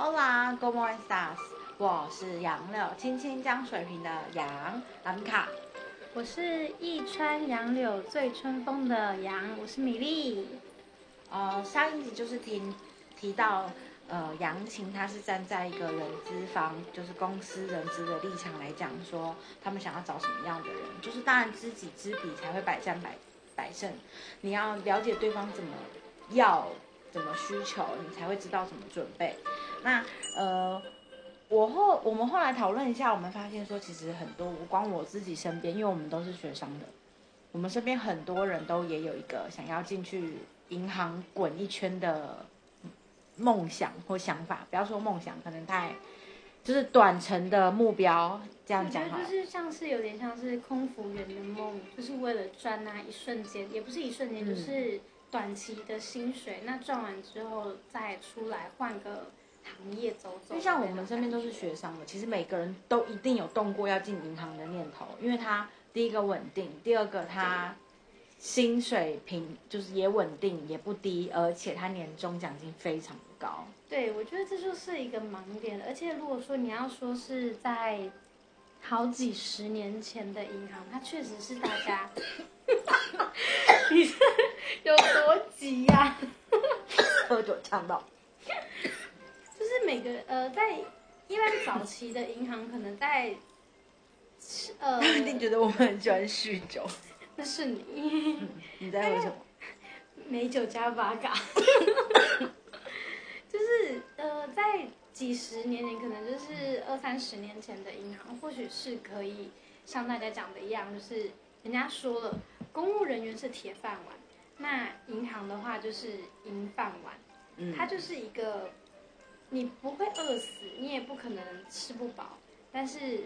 Hola, good morning, stars。我是杨柳，青青江水平的杨兰卡。我是一川杨柳醉春风的杨，我是米粒。呃，上一集就是听提到，呃，杨晴她是站在一个人资方，就是公司人资的立场来讲，说他们想要找什么样的人，就是当然知己知彼才会百战百百胜，你要了解对方怎么要。怎么需求，你才会知道怎么准备。那呃，我后我们后来讨论一下，我们发现说，其实很多，光我自己身边，因为我们都是学商的，我们身边很多人都也有一个想要进去银行滚一圈的梦想或想法。不要说梦想，可能太就是短程的目标。这样讲就是像是有点像是空服员的梦，就是为了赚那一瞬间，也不是一瞬间，就是。短期的薪水，那赚完之后再出来换个行业走走。就像我们身边都是学生的，其实每个人都一定有动过要进银行的念头，因为他第一个稳定，第二个他薪水平就是也稳定也不低，而且他年终奖金非常高。对，我觉得这就是一个盲点。而且如果说你要说是在好几十年前的银行，它确实是大家。你是有多急呀？喝酒呛到。就是每个呃，在一般早期的银行，可能在呃，一定觉得我们很喜欢酗酒。那是你。你在喝什么？美酒加八嘎。就是呃，在几十年前，可能就是二三十年前的银行，或许是可以像大家讲的一样，就是人家说了。公务人员是铁饭碗，那银行的话就是银饭碗，嗯，它就是一个，你不会饿死，你也不可能吃不饱，但是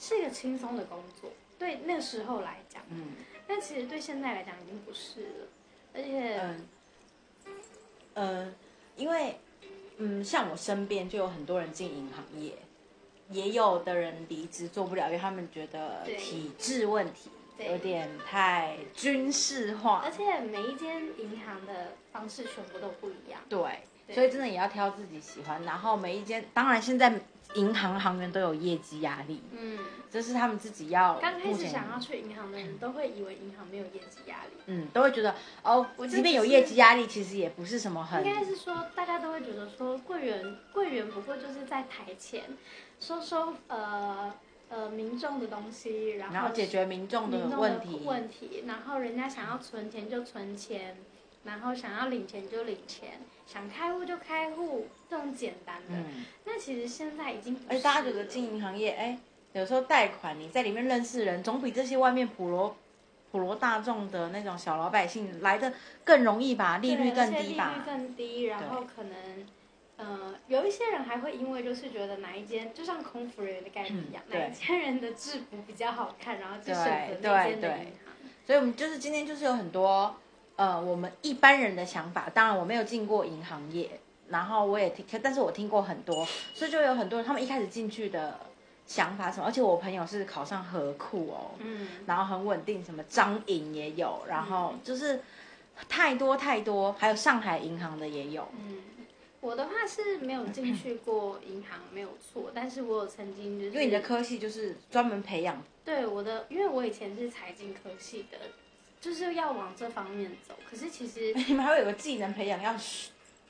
是一个轻松的工作，对那时候来讲，嗯，但其实对现在来讲已经不是了，而且，嗯，呃，因为，嗯，像我身边就有很多人进银行业，也有的人离职做不了，因为他们觉得体制问题。有点太军事化，而且每一间银行的方式全部都不一样。对，所以真的也要挑自己喜欢。然后每一间，当然现在银行行员都有业绩压力，嗯，这是他们自己要。刚开始想要去银行的人都会以为银行没有业绩压力，嗯，都会觉得哦，即便有业绩压力，其实也不是什么很。应该是说，大家都会觉得说，柜员柜员不过就是在台前收收呃。呃，民众的东西，然后解决民众的问题，问题，然后人家想要存钱就存钱，然后想要领钱就领钱，想开户就开户，这种简单的。那其实现在已经，哎，大家觉得经营行业，哎，有时候贷款你在里面认识人，总比这些外面普罗普罗大众的那种小老百姓来的更容易吧？利率更低吧？利率更低，然后可能。呃，有一些人还会因为就是觉得哪一间就像空服人员的概念一样，哪一间人的制服比较好看，然后就选择那间的银行。所以，我们就是今天就是有很多呃，我们一般人的想法。当然，我没有进过银行业，然后我也听，但是我听过很多，所以就有很多人他们一开始进去的想法什么。而且我朋友是考上河库哦，嗯，然后很稳定，什么张颖也有，然后就是太多太多，还有上海银行的也有，嗯。我的话是没有进去过银行，没有错。但是我有曾经就是，因为你的科系就是专门培养。对我的，因为我以前是财经科系的，就是要往这方面走。可是其实 你们还会有个技能培养，要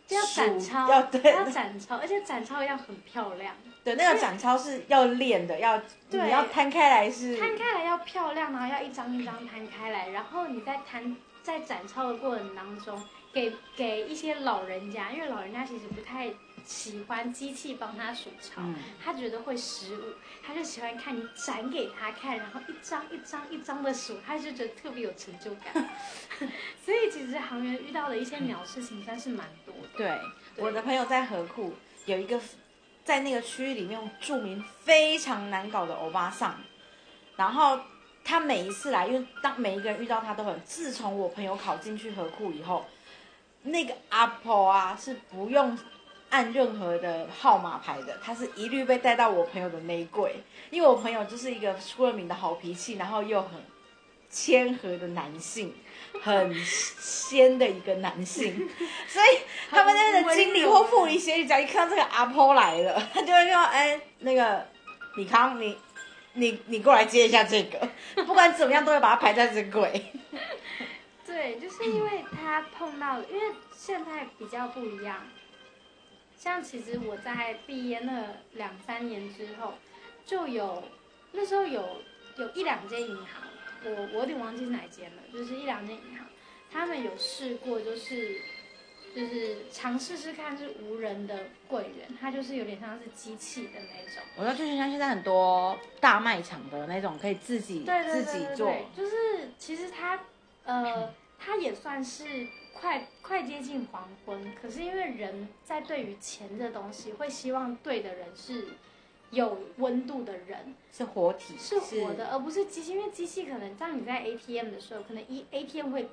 要展超，要对，要展超，而且展超要很漂亮。对，那个展超是要练的，要你要摊开来是摊开来要漂亮，然后要一张一张摊开来，然后你在摊在展超的过程当中。给给一些老人家，因为老人家其实不太喜欢机器帮他数钞，他觉得会失误，他就喜欢看你展给他看，然后一张一张一张的数，他就觉得特别有成就感。所以其实行员遇到的一些鸟事情算是蛮多的。对，我的朋友在河库有一个在那个区域里面著名非常难搞的欧巴桑，然后他每一次来，因为当每一个人遇到他都很，自从我朋友考进去河库以后。那个阿婆啊，是不用按任何的号码牌的，他是一律被带到我朋友的内柜，因为我朋友就是一个出了名的好脾气，然后又很谦和的男性，很仙的一个男性，所以他们那边的经理或副理、协理，只要一看到这个阿婆来了，他就会说：“哎，那个李康，你你你过来接一下这个，不管怎么样都会把它排在这柜。”对，就是因为他碰到，因为现在比较不一样。像其实我在毕业那两三年之后，就有那时候有有一两间银行，我我有点忘记是哪间了，就是一两间银行，他们有试过，就是就是尝试试看是无人的柜员，它就是有点像是机器的那种。我要就是像现在很多大卖场的那种，可以自己自己做。就是其实它呃，它也算是快快接近黄昏，可是因为人在对于钱的东西，会希望对的人是有温度的人，是活体，是活的，而不是机器。因为机器可能当你在 ATM 的时候，可能一 ATM 会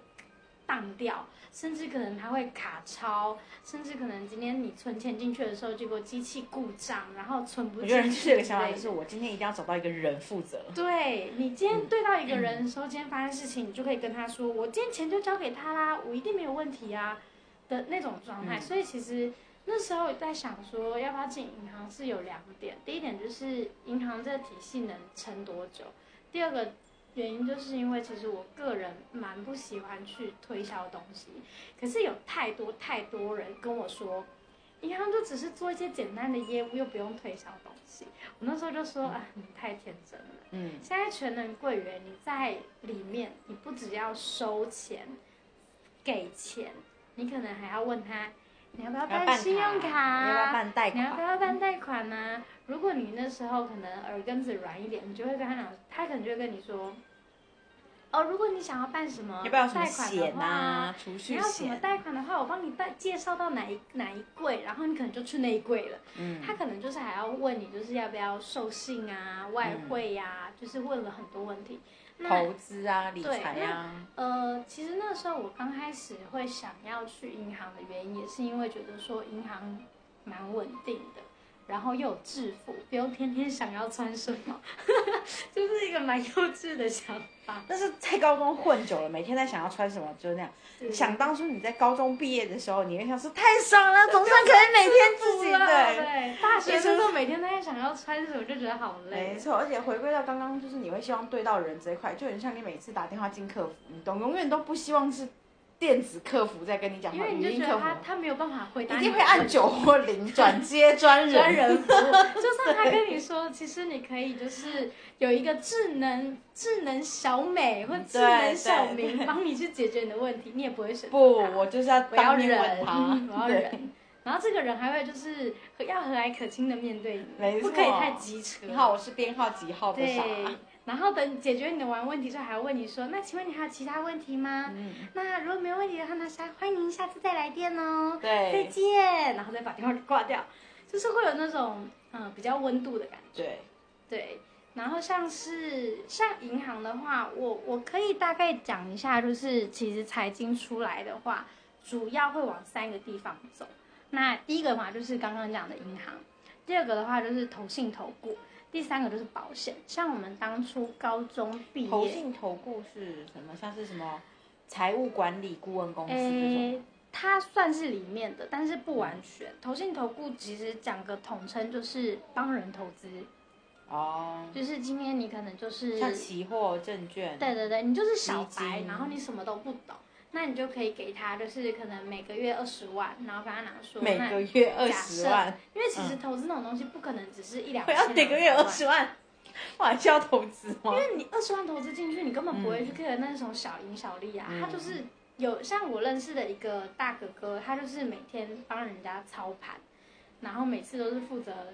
当掉，甚至可能它会卡超，甚至可能今天你存钱进去的时候，结果机器故障，然后存不我觉得进去这个想法之类的就是，我今天一定要找到一个人负责。对你今天对到一个人的时候，今天发生事情，你就可以跟他说，我今天钱就交给他啦，我一定没有问题啊的那种状态。嗯所以其实那时候在想说，要不要进银行是有两点，第一点就是银行这个体系能撑多久，第二个。原因就是因为其实我个人蛮不喜欢去推销东西，可是有太多太多人跟我说，银行就只是做一些简单的业务，又不用推销东西。我那时候就说啊，你太天真了。嗯，现在全能柜员，你在里面，你不只要收钱、给钱，你可能还要问他，你要不要要办办信用卡？你要不要办贷款你要不？要办贷款呢、如果你那时候可能耳根子软一点，你就会跟他讲，他可能就会跟你说，哦，如果你想要办什么贷款的险话，啊？储蓄你要什么？贷款的话，我帮你带介绍到哪一哪一柜，然后你可能就去那一柜了。嗯，他可能就是还要问你，就是要不要授信啊、外汇呀、就是问了很多问题。那投资啊，理财啊，呃，其实那时候我刚开始会想要去银行的原因，也是因为觉得说银行蛮稳定的，然后又有制服，不用天天想要穿什么，就是一个蛮幼稚的想法。但是在高中混久了，每天在想要穿什么，就是那样。想当初你在高中毕业的时候，你会想说太爽了，总算可以每天自己对对。大学生都每天都在想要穿什么，就觉得好累没。错，而且回归到刚刚，就是你会希望对到人这一块，就很像你每次打电话进客服，你都永远都不希望是电子客服在跟你讲话，因为你语音客服。就觉得他他没有办法回答一定会按九或零 转接专人。专人服务，就算他跟你说，其实你可以就是有一个智能智能小美或智能小明帮你去解决你的问题，你也不会选择不，我就是要我要当面问忍，他嗯，我要 对。忍。然后这个人还会就是要和蔼可亲的面对你，没不可以太机车。你好，我是编号几号的傻？对，然后等解决你的完问题之后，还要问你说，那请问你还有其他问题吗？嗯，那如果没有问题的话，那下欢迎您下次再来电哦。对再对见，然后再把电话挂掉，就是会有那种嗯比较温度的感觉。对，对，然后像是像银行的话，我我可以大概讲一下，就是其实财经出来的话，主要会往三个地方走。那第一个嘛，就是刚刚讲的银行；第二个的话就是投信投顾；第三个就是保险。像我们当初高中毕业，投信投顾是什么？像是什么财务管理顾问公司这种？诶，它算是里面的，但是不完全。投信投顾其实讲个统称就是帮人投资，哦，就是今天你可能就是像期货、证券。对对对，你就是小白，然后你什么都不懂，那你就可以给他，就是可能每个月二十万，然后跟他讲说，每个月二十万，因为其实投资那种东西不可能只是一两我千，要每个月二十万，我还需要投资吗，因？为你二十万投资进去，你根本不会去 care 那种小赢小利啊，嗯他就是有像我认识的一个大哥哥，他就是每天帮人家操盘，然后每次都是负责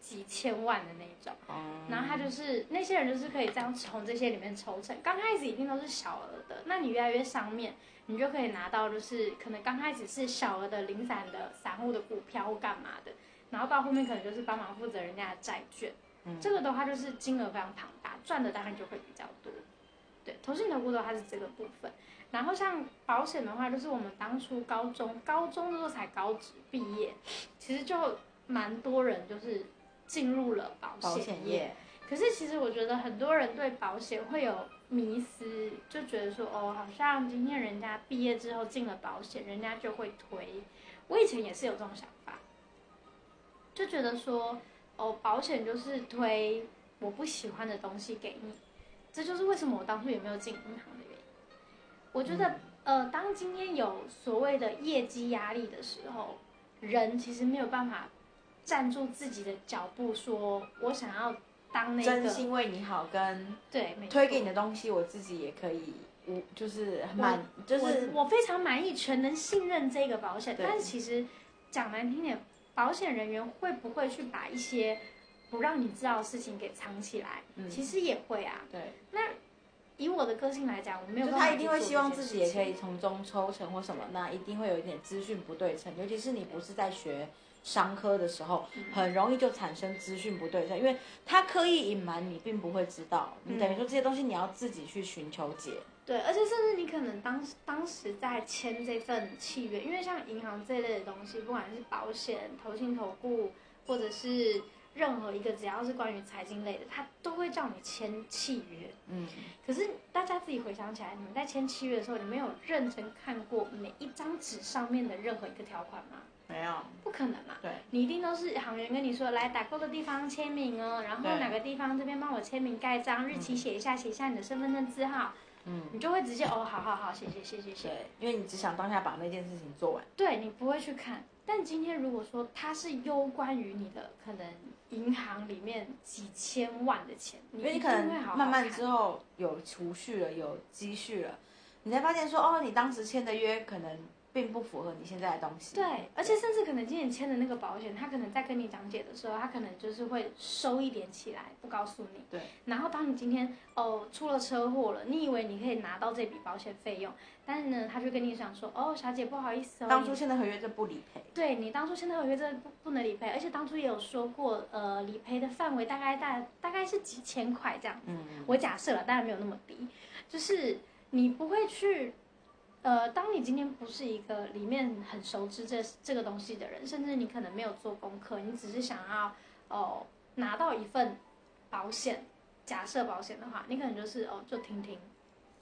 几千万的那种。哦然后他就是那些人就是可以这样从这些里面抽成，刚开始一定都是小额的，那你越来越上面，你就可以拿到就是可能刚开始是小额的零散的散户的股票或干嘛的，然后到后面可能就是帮忙负责人家的债券，嗯这个的话就是金额非常庞大，赚的当然就会比较多。对，投信投顾的话是这个部分，然后像保险的话，就是我们当初高中高中的时候才高职毕业，其实就蛮多人就是进入了保保险业。险业，可是其实我觉得很多人对保险会有迷思，就觉得说哦，好像今天人家毕业之后进了保险，人家就会推。我以前也是有这种想法，就觉得说哦，保险就是推我不喜欢的东西给你，这就是为什么我当初也没有进银行的原因。我觉得呃，当今天有所谓的业绩压力的时候，人其实没有办法站住自己的脚步，说我想要当那个真心为你好，跟对推给你的东西，我自己也可以，无就是满，就是我我非常满意，全能信任这个保险。但是其实讲难听点，保险人员会不会去把一些不让你知道的事情给藏起来？嗯其实也会啊。对，那以我的个性来讲，我没有办法他一定会希望自己也可以从中抽成或什么，那一定会有一点资讯不对称，尤其是你不是在学商科的时候，嗯很容易就产生资讯不对称，因为他刻意隐瞒你，并不会知道，你等于说这些东西你要自己去寻求解。对，而且甚至你可能当时当时在签这份契约，因为像银行这一类的东西，不管是保险、投信、投顾，或者是任何一个只要是关于财经类的，他都会叫你签契约。嗯，可是大家自己回想起来，你们在签契约的时候，你们有认真看过每一张纸上面的任何一个条款吗？没有，不可能嘛！对，你一定都是行员跟你说，来打勾的地方签名哦，然后对哪个地方这边帮我签名盖章，日期写一下，写一下你的身份证字号，嗯，你就会直接哦，好好好，谢谢谢谢谢。对，因为你只想当下把那件事情做完。对你不会去看。但今天如果说它是攸关于你的可能银行里面几千万的钱，你因为你可能会好好慢慢看之后有储蓄了，有积蓄了，你才发现说，哦，你当时签的约可能并不符合你现在的东西。对，而且甚至可能今年签的那个保险，他可能在跟你讲解的时候，他可能就是会收一点起来，不告诉你。对。然后当你今天哦出了车祸了，你以为你可以拿到这笔保险费用，但是呢，他就跟你讲说，哦，小姐不好意思哦，当初签的合约这不理赔。对你当初签的合约真的不不能理赔，而且当初也有说过，呃，理赔的范围大概大大概是几千块这样。嗯，我假设了，当然没有那么低，就是你不会去，呃，当你今天不是一个里面很熟知这这个东西的人，甚至你可能没有做功课，你只是想要哦拿到一份保险，假设保险的话，你可能就是哦就听听。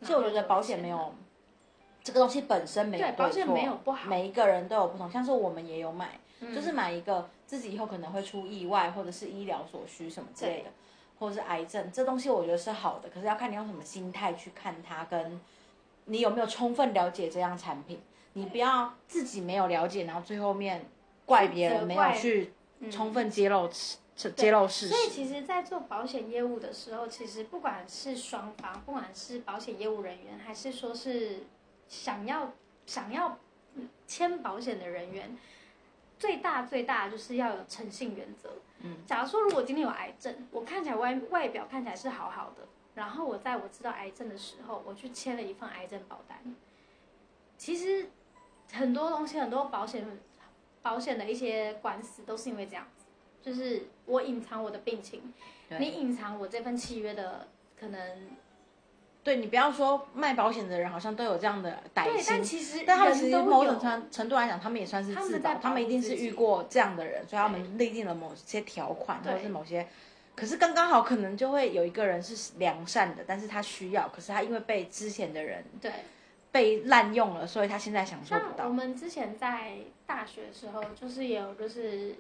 所以我觉得保险没有这个东西本身没有对保险错没有不好每一个人都有不同。像是我们也有买，嗯就是买一个自己以后可能会出意外或者是医疗所需什么之类的，或者是癌症，这东西我觉得是好的，可是要看你用什么心态去看它，跟你有没有充分了解这样产品。你不要自己没有了解，然后最后面怪别人没有去嗯充分揭露揭露事实。所以其实，在做保险业务的时候，其实不管是双方，不管是保险业务人员，还是说是想要想要嗯签保险的人员，最大最大就是要有诚信原则。嗯，假如说如果今天有癌症，我看起来外外表看起来是好好的，然后我在我知道癌症的时候，我去签了一份癌症保单。其实很多东西，很多保险保险的一些官司都是因为这样子，就是我隐藏我的病情，你隐藏我这份契约的可能对你不要说卖保险的人好像都有这样的歹对，心但，其实但他们其实某种程程度来讲，他们也算是自保，他们一定是遇过这样的人，所以他们立定了某些条款或者是某些。可是刚刚好，可能就会有一个人是良善的，但是他需要，可是他因为被之前的人对。被滥用了，所以他现在享受不到我到。们之前在大学的时候，就是也有就是，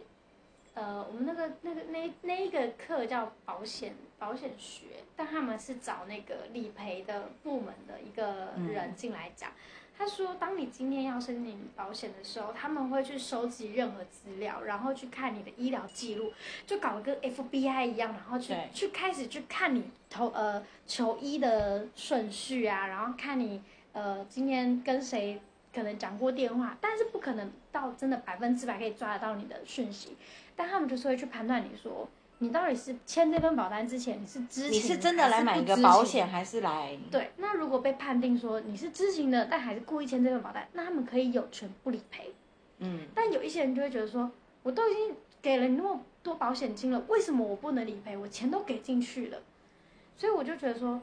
呃，我们那个那个那那一个课叫保险保险学，但他们是找那个理赔的部门的一个人进来讲。他说，当你今天要申请保险的时候，他们会去收集任何资料，然后去看你的医疗记录，就搞得跟 FBI 一样，然后去去开始去看你投呃求医的顺序啊，然后看你呃今天跟谁可能讲过电话，但是不可能到真的百分之百可以抓得到你的讯息，但他们就是会去判断你说你到底是签这份保单之前你是知情，你是真的来买一个保险，还是来？对，那如果被判定说你是知情的，但还是故意签这份保单，那他们可以有权不理赔。嗯，但有一些人就会觉得说，我都已经给了你那么多保险金了，为什么我不能理赔？我钱都给进去了，所以我就觉得说，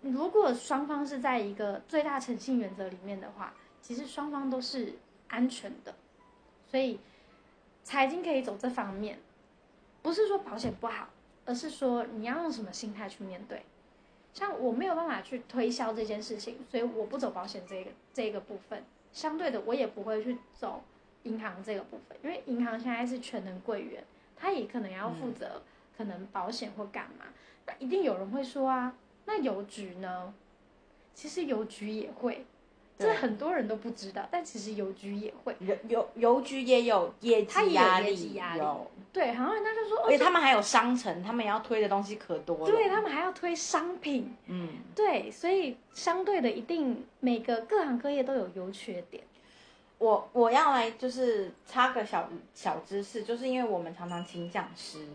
如果双方是在一个最大诚信原则里面的话，其实双方都是安全的，所以财经可以走这方面，不是说保险不好，而是说你要用什么心态去面对。像我没有办法去推销这件事情，所以我不走保险这个这个部分。相对的，我也不会去走银行这个部分，因为银行现在是全能柜员，他也可能要负责可能保险或干嘛。那一定有人会说啊，那邮局呢？其实邮局也会，这很多人都不知道，但其实邮局也会，邮邮邮局也有业绩压业绩压力有，对，然后人家就说，而且哦，他们还有商城，他们要推的东西可多了。对他们还要推商品，嗯，对，所以相对的，一定每个各行各业都有优缺点。我我要来就是插个小小知识，就是因为我们常常请讲师，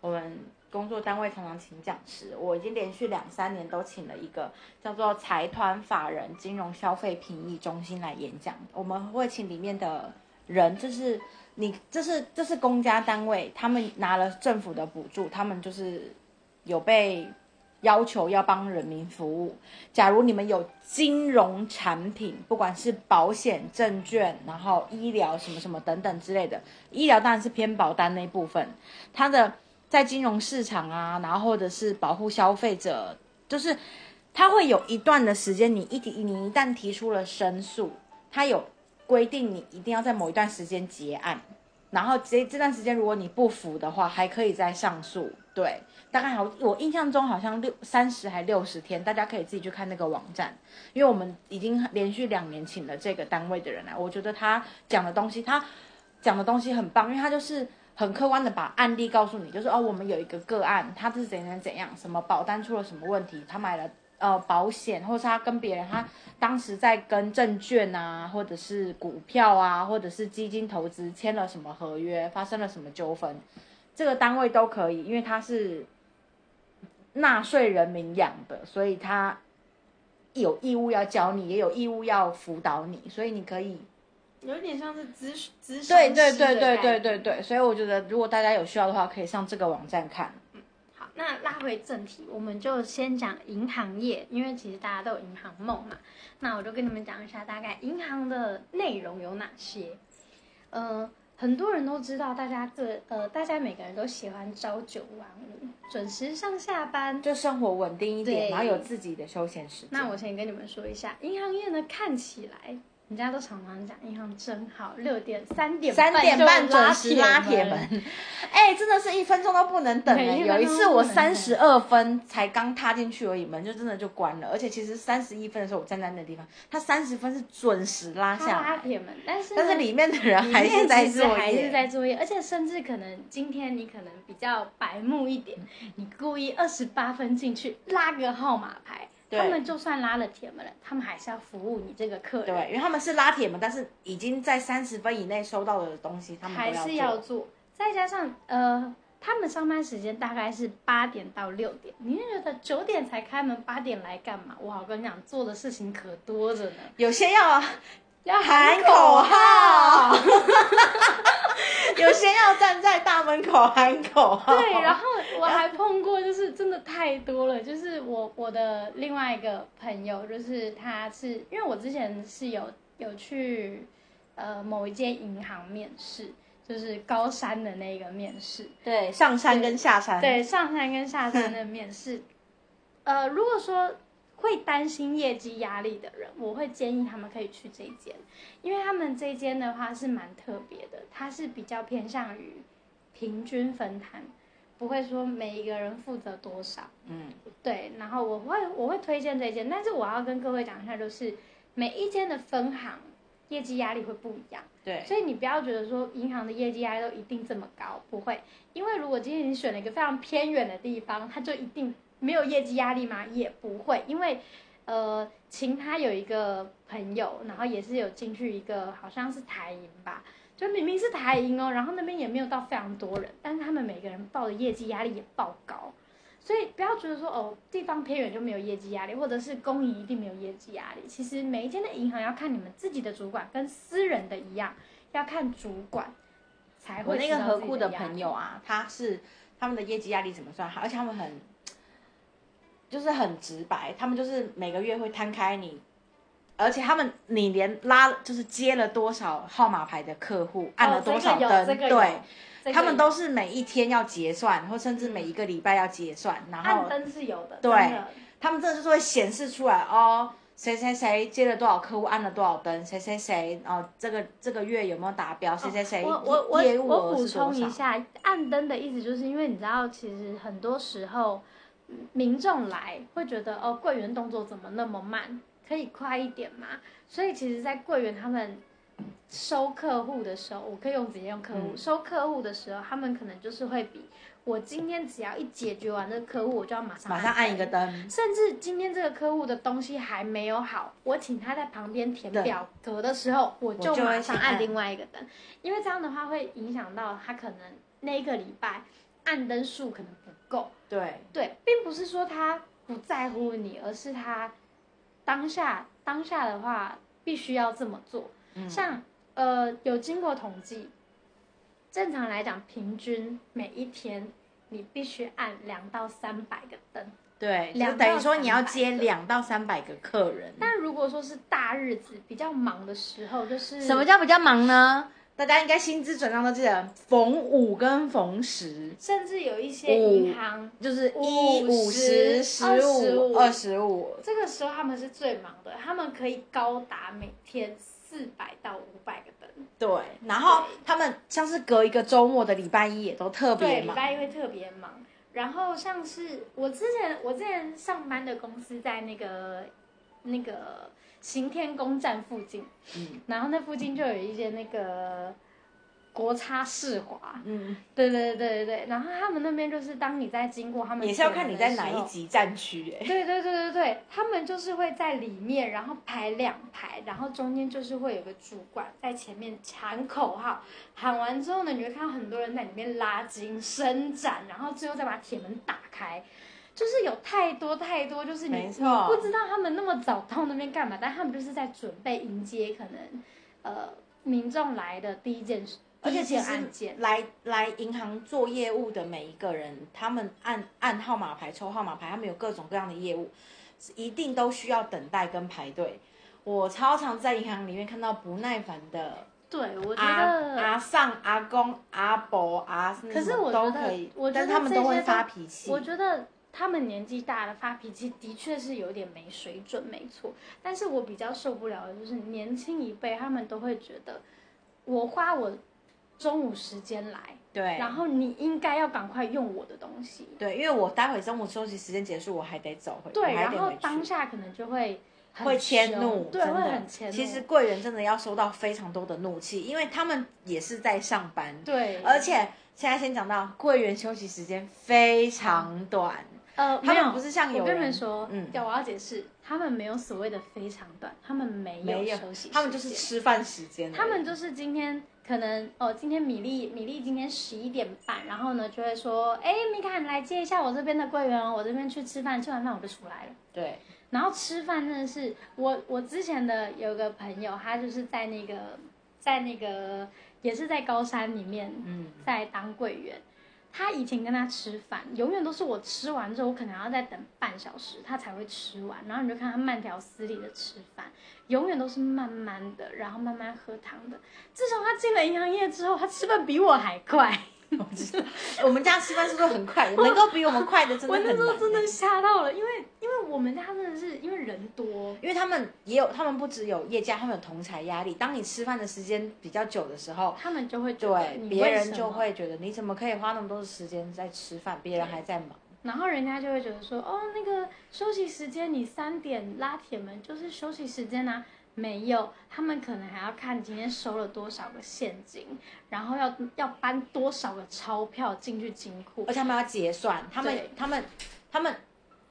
我们工作单位常常请讲师，我已经连续两三年都请了一个叫做财团法人金融消费评议中心来演讲，我们会请里面的人，就是你这是这是公家单位，他们拿了政府的补助，他们就是有被要求要帮人民服务。假如你们有金融产品，不管是保险、证券，然后医疗什么什么等等之类的，医疗当然是偏保单那部分，它的在金融市场啊，然后或者是保护消费者，就是它会有一段的时间，你一提你一旦提出了申诉，它有规定你一定要在某一段时间结案。然后这这段时间，如果你不服的话，还可以再上诉。对，大概好，我印象中好像六三十还六十天，大家可以自己去看那个网站。因为我们已经连续两年请了这个单位的人来，我觉得他讲的东西，他讲的东西很棒，因为他就是很客观的把案例告诉你，就是哦，我们有一个个案，他是怎样怎样，什么保单出了什么问题，他买了呃保险，或是他跟别人，他当时在跟证券啊，或者是股票啊，或者是基金投资签了什么合约，发生了什么纠纷，这个单位都可以，因为他是纳税人民养的，所以他有义务要教你，也有义务要辅导你，所以你可以有点像是咨咨对对对对对对对，所以我觉得如果大家有需要的话，可以上这个网站看。嗯好，那拉回正题，我们就先讲银行业，因为其实大家都有银行梦嘛。那我就跟你们讲一下，大概银行的内容有哪些。呃，很多人都知道，大家对呃，大家每个人都喜欢朝九晚五，准时上下班。就生活稳定一点，然后有自己的休闲时间。那我先跟你们说一下，银行业呢，看起来人家都常常讲银行真好，六点三点三点半准时拉铁铁门，哎、真的是一分钟都不能等有一次我三十二分才刚踏进去而已，门就真的就关了。而且其实三十一分的时候我站在那个地方，他三十分是准时拉下来，拉铁门，但是但是里面的人还是在面其实作还是。在作业，而且甚至可能今天你可能比较白目一点，你故意二十八分进去拉个号码牌，对他们就算拉了铁门了，他们还是要服务你这个客人，对，因为他们是拉铁门，但是已经在三十分以内收到的东西，他们还是要做。做，再加上呃。他们上班时间大概是八点到六点，你就觉得九点才开门，八点来干嘛？哇，我跟你讲，做的事情可多着呢，有些要要喊口口号，有些要站在大门口喊口号。对，然后我还碰过，就是真的太多了。就是我我的另外一个朋友，就是他是因为我之前是有有去呃某一间银行面试，就是高山的那个面试，对上山跟下山，对上山跟下山的面试。呃，如果说会担心业绩压力的人，我会建议他们可以去这一间，因为他们这一间的话是蛮特别的，它是比较偏向于平均分摊，不会说每一个人负责多少。嗯，对，然后我会我会推荐这一间，但是我要跟各位讲一下，就是每一间的分行业绩压力会不一样。对，所以你不要觉得说银行的业绩压力都一定这么高，不会，因为如果今天你选了一个非常偏远的地方，它就一定没有业绩压力吗？也不会，因为呃，秦他有一个朋友，然后也是有进去一个好像是台银吧，就明明是台银哦，然后那边也没有到非常多人，但是他们每个人报的业绩压力也爆高。所以不要觉得说哦，地方偏远就没有业绩压力，或者是公营一定没有业绩压力。其实每一间的银行要看你们自己的主管，跟私人的一样，要看主管才我那个会知道自己合库的朋友啊，他是他们的业绩压力怎么算好，而且他们很就是很直白，他们就是每个月会摊开你，而且他们你连拉就是接了多少号码牌的客户，按了多少灯，哦这个这个对。他们都是每一天要结算，或甚至每一个礼拜要结算，然后按灯是有的，对他们真的就是会显示出来哦，谁谁谁接了多少客户，按了多少灯，谁谁谁哦，这个这个月有没有达标，谁谁谁我我我业务额我补充一下，按灯的意思就是因为你知道，其实很多时候嗯民众来会觉得哦，柜员动作怎么那么慢，可以快一点嘛？所以其实，在柜员他们收客户的时候，我可以用直接用客户、嗯。收客户的时候，他们可能就是会比我今天只要一解决完这个客户，我就要马上马上按一个灯。甚至今天这个客户的东西还没有好，我请他在旁边填表格的时候，我就马上按按。另外一个灯，因为这样的话会影响到他可能那一个礼拜按灯数可能不够。对，对，并不是说他不在乎你，而是他当下当下的话必须要这么做。嗯像呃有经过统计，正常来讲，平均每一天你必须按两到三百个灯。对，就两等于到说你要接个两到三百个客人。但如果说是大日子比较忙的时候，就是什么叫比较忙呢？大家应该薪资转账都记得，逢五跟逢十，甚至有一些五银行就是一五五十、十十五、二十五。这个时候他们是最忙的，他们可以高达每天四百到五百个灯。对，然后他们像是隔一个周末的礼拜一也都特对，礼别忙。拜一会特别忙。然后像是我之前我之前上班的公司在那个那个行天宫站附近，嗯。然后那附近就有一间那个国差世华，嗯，对对对对对，然后他们那边就是当你在经过他们也是要看你在哪一级战区哎。对对对对对，他们就是会在里面，然后排两排，然后中间就是会有个主管在前面喊口号，喊完之后呢，你会看到很多人在里面拉筋、伸展，然后最后再把铁门打开。就是有太多太多，就是你你不知道他们那么早到那边干嘛，但他们就是在准备迎接可能呃民众来的第一件事，而且其。来来银行做业务的每一个人，他们按按号码牌抽号码牌，他们有各种各样的业务，一定都需要等待跟排队。我超常在银行里面看到不耐烦的对，我觉得阿上、阿公、阿伯、阿，可是我觉得都可以，我觉得但他们都会发脾气。我觉得他们年纪大了发脾气的确是有点没水准，没错。但是我比较受不了的就是年轻一辈，他们都会觉得我花我中午时间来，对，然后你应该要赶快用我的东西。对，因为我待会中午休息时间结束，我还得走回，对，还然后当下可能就会会迁怒，对，会很迁怒。其实贵人真的要收到非常多的怒气，因为他们也是在上班，对，而且现在先讲到柜员休息时间非常短，呃，他们不是像有我跟你们说，嗯要我要解释，他们没有所谓的非常短，他们没没有休息他们就是吃饭时间，他们就是今天可能哦，今天米粒米粒今天十一点半，然后呢就会说，哎，米卡你来接一下我这边的柜员哦，我这边去吃饭，吃完饭我就出来了。对，然后吃饭真的是我我之前的有个朋友，他就是在那个在那个也是在高山里面嗯，在当柜员。他以前跟他吃饭，永远都是我吃完之后，我可能要再等半小时，他才会吃完。然后你就看他慢条斯理的吃饭，永远都是慢慢的，然后慢慢喝汤的。自从他进了银行业之后，他吃饭比我还快。我知道，我们家吃饭速度很快，能够比我们快的真的我很难。那时候真的吓到了，因为因为我们家真的是因为人多，因为他们也有，他们不只有业家，他们有同财压力。当你吃饭的时间比较久的时候，他们就会觉得对别人就会觉得你怎么可以花那么多的时间在吃饭，别人还在忙。然后人家就会觉得说，哦，那个休息时间你三点拉铁门就是休息时间啊。没有，他们可能还要看今天收了多少个现金，然后要要搬多少个钞票进去金库而。且他们要结算，他们他们他们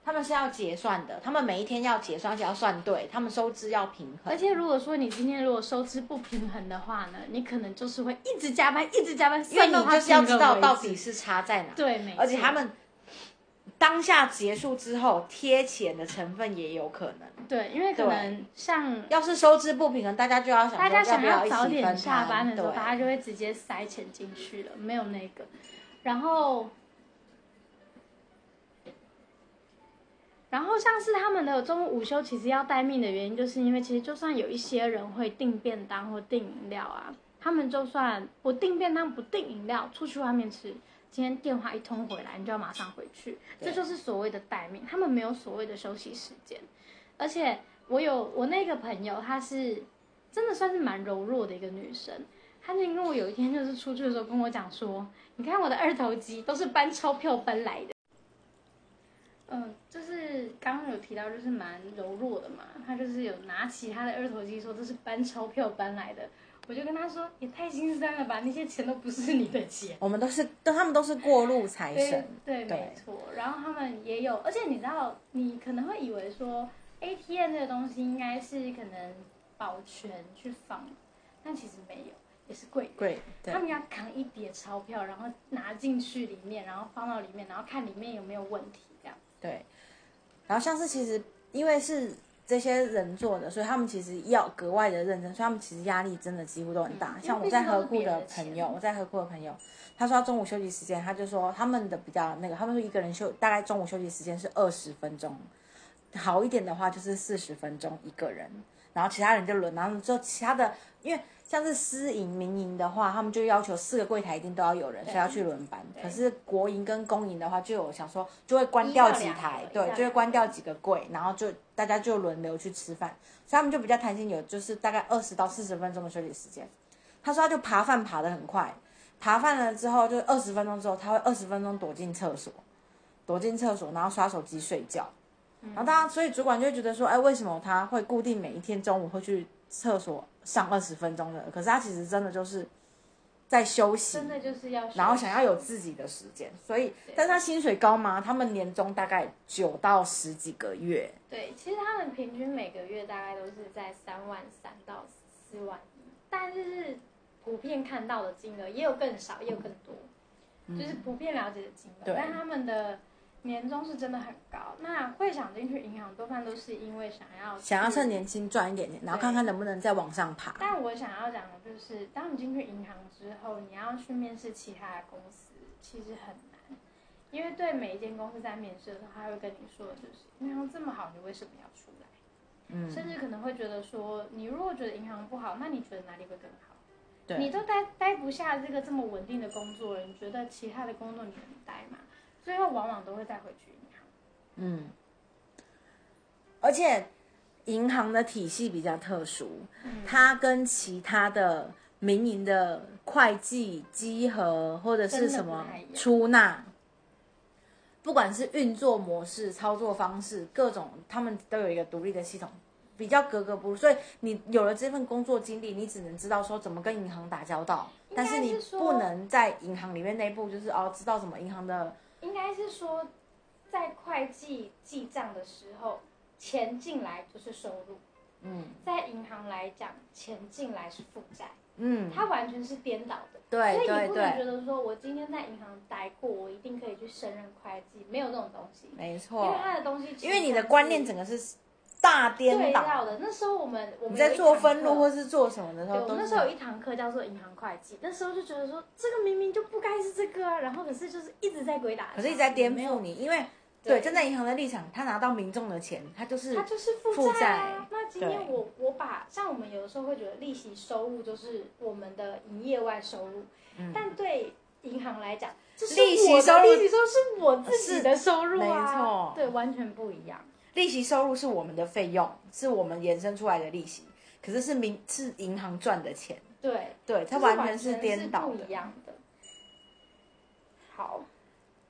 他们是要结算的，他们每一天要结算，而且要算对，他们收支要平衡。而且如果说你今天如果收支不平衡的话呢，你可能就是会一直加班，一直加班，因为你就是要知道到底是差在哪，对，没错。而且他们当下结束之后贴钱的成分也有可能。对，因为可能像要是收支不平衡，大家就要想说大家想不要早点下班的时候，大家就会直接塞钱进去了，没有那个。然后，然后像是他们的中午午休，其实要待命的原因，就是因为其实就算有一些人会订便当或订饮料啊，他们就算不订便当不订饮料，出去外面吃，今天电话一通回来，你就要马上回去，这就是所谓的待命。他们没有所谓的休息时间，而且我有我那个朋友，她是真的算是蛮柔弱的一个女生。她就因为我有一天就是出去的时候跟我讲说，你看我的二头肌都是搬钞票搬来的。嗯，就是刚刚有提到，就是蛮柔弱的嘛，她就是有拿起她的二头肌说这是搬钞票搬来的。我就跟他说，也太心酸了吧，那些钱都不是你的钱。我们都是，都他们都是过路财神，对，对没错。然后他们也有，而且你知道，你可能会以为说 ATM 这个东西应该是可能保全去放，但其实没有，也是。贵，对他，们要扛一叠钞票，然后拿进去里面，然后放到里面，然后看里面有没有问题，这样。对，然后像是其实因为是这些人做的，所以他们其实要格外的认真，所以他们其实压力真的几乎都很大。嗯像我在河库的朋友，我在河库的朋友，他说他中午休息时间，他就说他们的比较那个，他们说一个人休大概中午休息时间是二十分钟，好一点的话就是四十分钟一个人，然后其他人就轮，然后之后其他的，因为像是私营、民营的话，他们就要求四个柜台一定都要有人，所以要去轮班。可是国营跟公营的话，就有想说就会关掉几台对就会关掉几个柜，然后就大家就轮流去吃饭，所以他们就比较弹性，有就是大概二十到四十分钟的休息时间。他说他就扒饭爬得很快，扒饭了之后就二十分钟之后，他会二十分钟躲进厕所，躲进厕所，然后刷手机睡觉。然后大家，所以主管就会觉得说，哎，为什么他会固定每一天中午会去厕所上二十分钟的？可是他其实真的就是在休息，真的就是要，然后想要有自己的时间。所以，但是他薪水高吗？他们年终大概九到十几个月，对，其实他们平均每个月大概都是在三万三到四万一，但是普遍看到的金额也有更少，也有更多，就是普遍了解的金额。对但他们的年终是真的很高。那会想进去银行，多半都是因为想要想要趁年轻赚一点点，然后看看能不能再往上爬。但我想要讲的就是，当你进去银行之后，你要去面试其他的公司，其实很难，因为对每一间公司在面试的时候，他会跟你说的就是银行这么好，你为什么要出来？嗯，甚至可能会觉得说，你如果觉得银行不好，那你觉得哪里会更好？对，你都待待不下这个这么稳定的工作了，你觉得其他的工作你能待吗？最后往往都会再回去银行。嗯，而且银行的体系比较特殊，嗯它跟其他的民营的会计、稽核或者是什么出纳，不管是运作模式、操作方式，各种他们都有一个独立的系统，比较格格不入。所以你有了这份工作经历，你只能知道说怎么跟银行打交道，但是你不能在银行里面内部就是哦知道什么银行的应该是说，在会计记账的时候，钱进来就是收入；嗯。在银行来讲，钱进来是负债，嗯，它完全是颠倒的。对所以对你不能觉，得说我今天在银行待过，我一定可以去胜任会计，没有这种东西。没错。因为错，它的东西因为你的观念整个是大颠倒。的。那时候我们我们在做分录或是做什么的时，候，我们那时候有一堂课叫做银行会计，那时候就觉得说这个明明就不该是这个啊，然后可是就是一直在鬼打，可是一直在颠没有覆你，因为对对站在银行的立场，他拿到民众的钱，他就是他就是负负债啊。那今天我我把像我们有的时候会觉得利息收入就是我们的营业外收入，嗯但对银行来讲，这是利息收入利息收入是我自己的收入啊，没错对，完全不一样。利息收入是我们的费用，是我们衍生出来的利息，可是是民是银行赚的钱，对，对，它完全全是颠倒的不一。样的。好，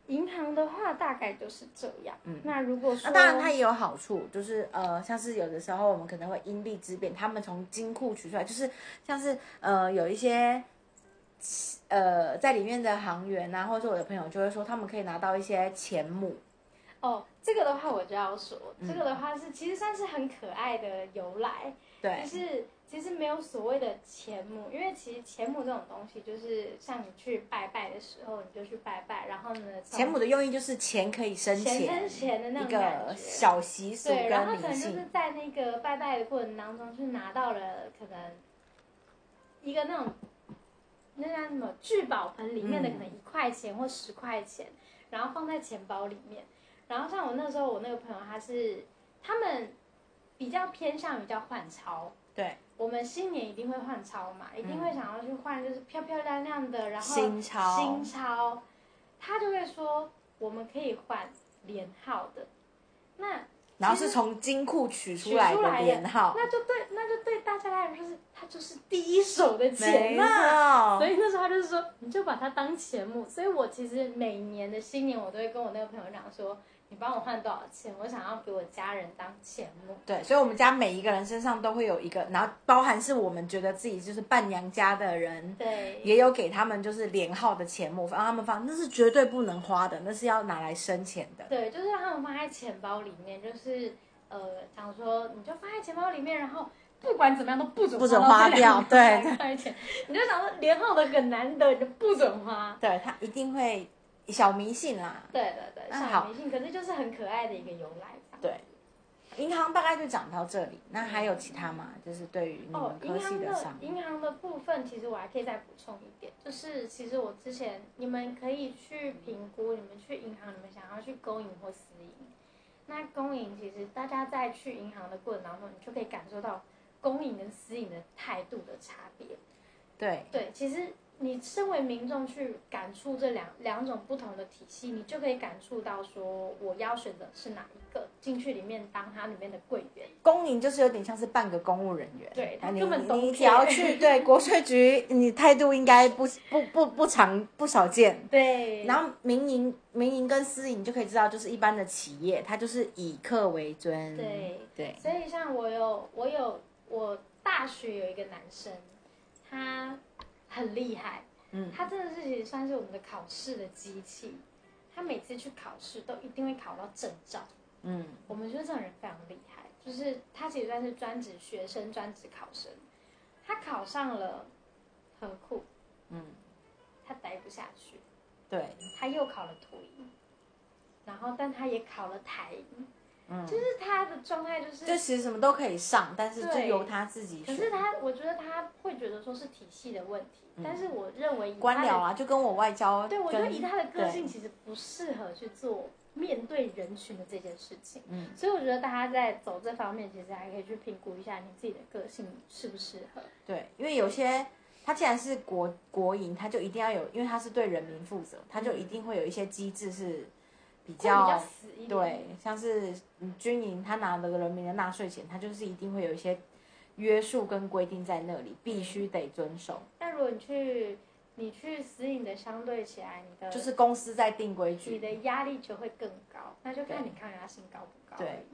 银行的话大概就是这样。嗯那如果说那当然，它也有好处，就是呃，像是有的时候我们可能会因利之变，他们从金库取出来，就是像是呃有一些呃在里面的行员啊，或者是我的朋友就会说，他们可以拿到一些钱母，哦，这个的话我就要说，嗯这个的话是其实算是很可爱的由来。对就，是其实没有所谓的钱母，因为其实钱母这种东西，就是像你去拜拜的时候，你就去拜拜，然后呢，钱母的用意就是钱可以生钱钱，生钱的那种感觉。个小习俗对，然后可能就是，在那个拜拜的过程当中，去拿到了可能一个那种那叫什么聚宝盆里面的嗯可能一块钱或十块钱，然后放在钱包里面。然后像我那时候，我那个朋友他是他们比较偏向于叫换钞。对，我们新年一定会换钞嘛，一定会想要去换，就是漂漂亮亮的，然后新钞新钞。他就会说我们可以换连号的，那然后是从金库取出来的出来连号，那就对，那就对大家来说是他就是第一手的钱没嘛。所，以那时候他就是说，你就把它当钱目。所以我其实每年的新年，我都会跟我那个朋友讲说，你帮我换多少钱，我想要给我家人当钱目。对，所以我们家每一个人身上都会有一个，然后包含是我们觉得自己就是伴娘家的人，对，也有给他们就是连号的钱目，让他们放，那是绝对不能花的，那是要拿来生钱的。对，就是让他们放在钱包里面，就是呃，想说你就放在钱包里面，然后不管怎么样都不准不准花掉对块钱，你就想说连号的很难得，你就不准花。对他一定会小迷信啦。对对对，小迷信，可是就是很可爱的一个由来。对，银行大概就讲到这里，那还有其他吗？就是对于你哦们，科系银行的上，银行的部分，其实我还可以再补充一点，就是其实我之前你们可以去评估，你们去银行，你们想要去公营或私营。那公营其实大家在去银行的过程当中，你就可以感受到公营跟私营的态度的差别。对对，其实你身为民众去感触这两两种不同的体系，你就可以感触到说，我要选择是哪一个，进去里面当它里面的柜员。公营就是有点像是半个公务人员，对他根本懂你只要去 对国税局，你态度应该不不不不常不少见。对，然后民营、民营跟私营就可以知道，就是一般的企业，它就是以客为尊。对对，所以像我有我有我大学有一个男生，他很厉害，嗯。他真的是其实算是我们的考试的机器。他每次去考试都一定会考到证照，嗯，我们觉得这种人非常厉害，就是他其实算是专职学生、专职考生。他考上了河库，嗯，他待不下去，对，他又考了土营，然后但他也考了台营，嗯，就是他的状态就是就其实什么都可以上，但是就由他自己选。可是他，我觉得他会觉得说是体系的问题，嗯但是我认为官僚啊，就跟我外交，对我觉得以他的个性，其实不适合去做面对人群的这件事情。嗯，所以我觉得大家在走这方面，其实还可以去评估一下你自己的个性适不适合。对，因为有些他既然是国国营，他就一定要有，因为他是对人民负责，他就一定会有一些机制是比较。对，像是嗯军营，他拿了人民的纳税钱，他就是一定会有一些约束跟规定在那里，必须得遵守。但如果你去你去私营的相对起来，你的就是公司在定规矩你。的压力就会更高，那就看对你抗压性高不高。对。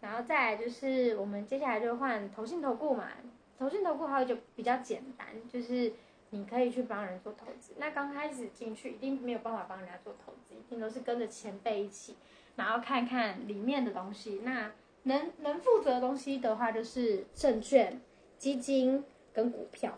然后再来就是我们接下来就换投信投顾嘛，投信投顾还有就比较简单，就是你可以去帮人做投资。那刚开始进去一定没有办法帮人家做投资，一定都是跟着前辈一起，然后看看里面的东西。那能能负责的东西的话，就是证券、基金跟股票。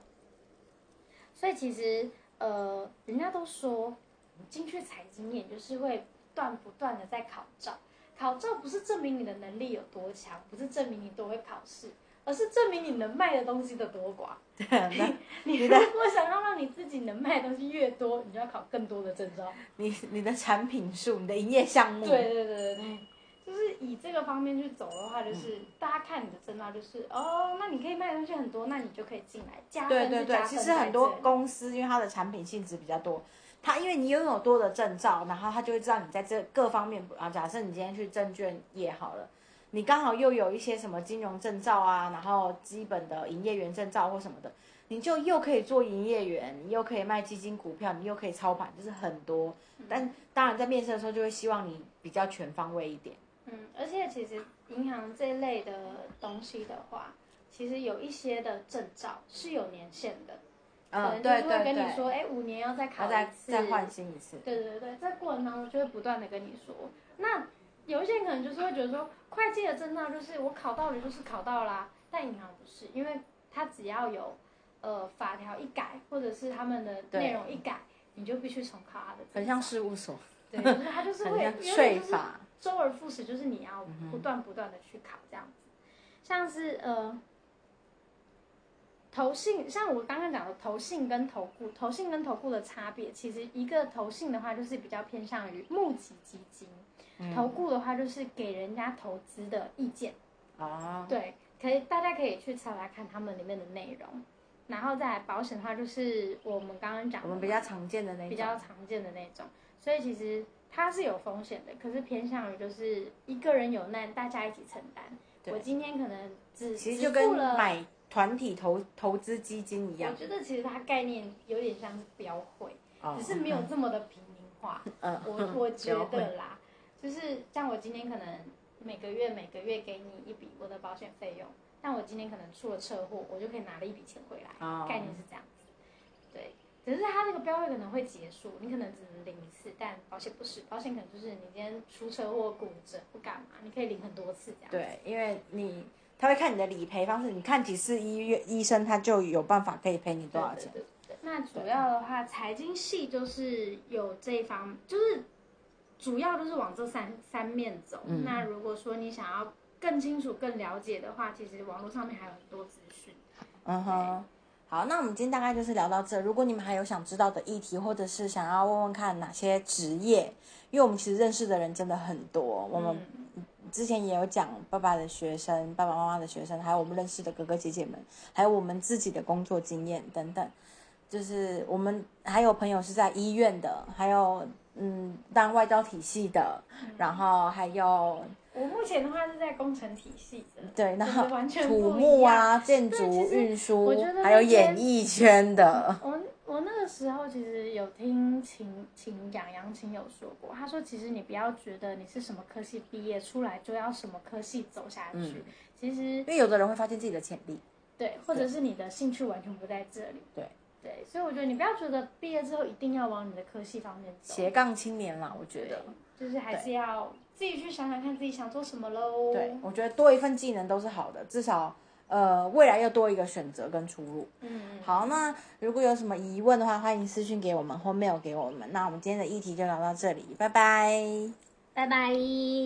所以其实呃，人家都说你进去财经业，就是会不断不断的在考照。考照不是证明你的能力有多强，不是证明你多会考试，而是证明你能卖的东西的多寡。那你如你的果想要让你自己能卖的东西越多，你就要考更多的证照。你你的产品数，你的营业项目，对对对对对，就是以这个方面去走的话，就是、大家看你的证照，就是哦，那你可以卖的东西很多，那你就可以进来加分对对对，其实很多公司因为它的产品性质比较多，它因为你拥有多的证照，然后它就会知道你在这各方面啊。假设你今天去证券业好了，你刚好又有一些什么金融证照啊，然后基本的营业员证照或什么的，你就又可以做营业员，你又可以卖基金股票，你又可以操盘，就是很多。但当然在面试的时候就会希望你比较全方位一点。嗯，而且其实银行这一类的东西的话，其实有一些的证照是有年限的，可嗯，能就是会对对对，跟你说，哎，五年要再考一次，再换新一次。对对对，在过程当中就会不断的跟你说。那有一些人可能就是会觉得说，会计的证照就是我考到了就是考到啦，但银行不是，因为它只要有呃法条一改，或者是他们的对内容一改，你就必须重考它的。很像事务所，对，就是它就是会因为就是。周而复始，就是你要嗯不断不断的去考这样子，像是呃投信，像我刚刚讲的投信跟投顾，投信跟投顾的差别，其实一个投信的话就是比较偏向于募集基金，嗯投顾的话就是给人家投资的意见，哦，对，可以大家可以去查来看他们里面的内容。然后再来保险的话，就是我们刚刚讲的我们比较常见的那种，比较常见的那种，所以其实它是有风险的，可是偏向于就是一个人有难，大家一起承担。我今天可能只其实就跟只付了买团体投投资基金一样我，觉得其实它概念有点像是标会，哦只是没有这么的平民化。嗯，我我觉得啦，就是像我今天可能每个月每个月给你一笔我的保险费用，但我今天可能出了车祸，我就可以拿了一笔钱回来，哦概念是这样子。对，只是它那个标会可能会结束，你可能只能领一次，但保险不是，保险可能就是你今天出车祸骨折不干嘛，你可以领很多次这样。对，因为你他会看你的理赔方式，你看几次医院医生，他就有办法可以赔你多少钱。对对对对那主要的话，财经系就是有这一方，就是主要就是往这三三面走。嗯那如果说你想要更清楚、更了解的话，其实网络上面还有很多资讯。嗯哼，好，那我们今天大概就是聊到这。如果你们还有想知道的议题，或者是想要问问看哪些职业，因为我们其实认识的人真的很多，我们嗯之前也有讲爸爸的学生、爸爸妈妈的学生，还有我们认识的哥哥姐姐们，还有我们自己的工作经验等等。就是我们还有朋友是在医院的，还有嗯当外交体系的，然后还有我目前的话是在工程体系的，对，然就是后土。木啊、建筑运输还有演艺圈的。我我那个时候其实有听秦秦杨杨秦有说过，他说其实你不要觉得你是什么科系毕业出来就要什么科系走下去，嗯其实因为有的人会发现自己的潜力，对，或者是你的兴趣完全不在这里。对对，所以我觉得你不要觉得毕业之后一定要往你的科系方面走，斜杠青年啦，我觉得。，就是还是要自己去想想看自己想做什么喽。对，我觉得多一份技能都是好的，至少呃未来又多一个选择跟出路。嗯，好，那如果有什么疑问的话，欢迎私信给我们或 mail 给我们。那我们今天的议题就聊到这里，拜拜。拜拜。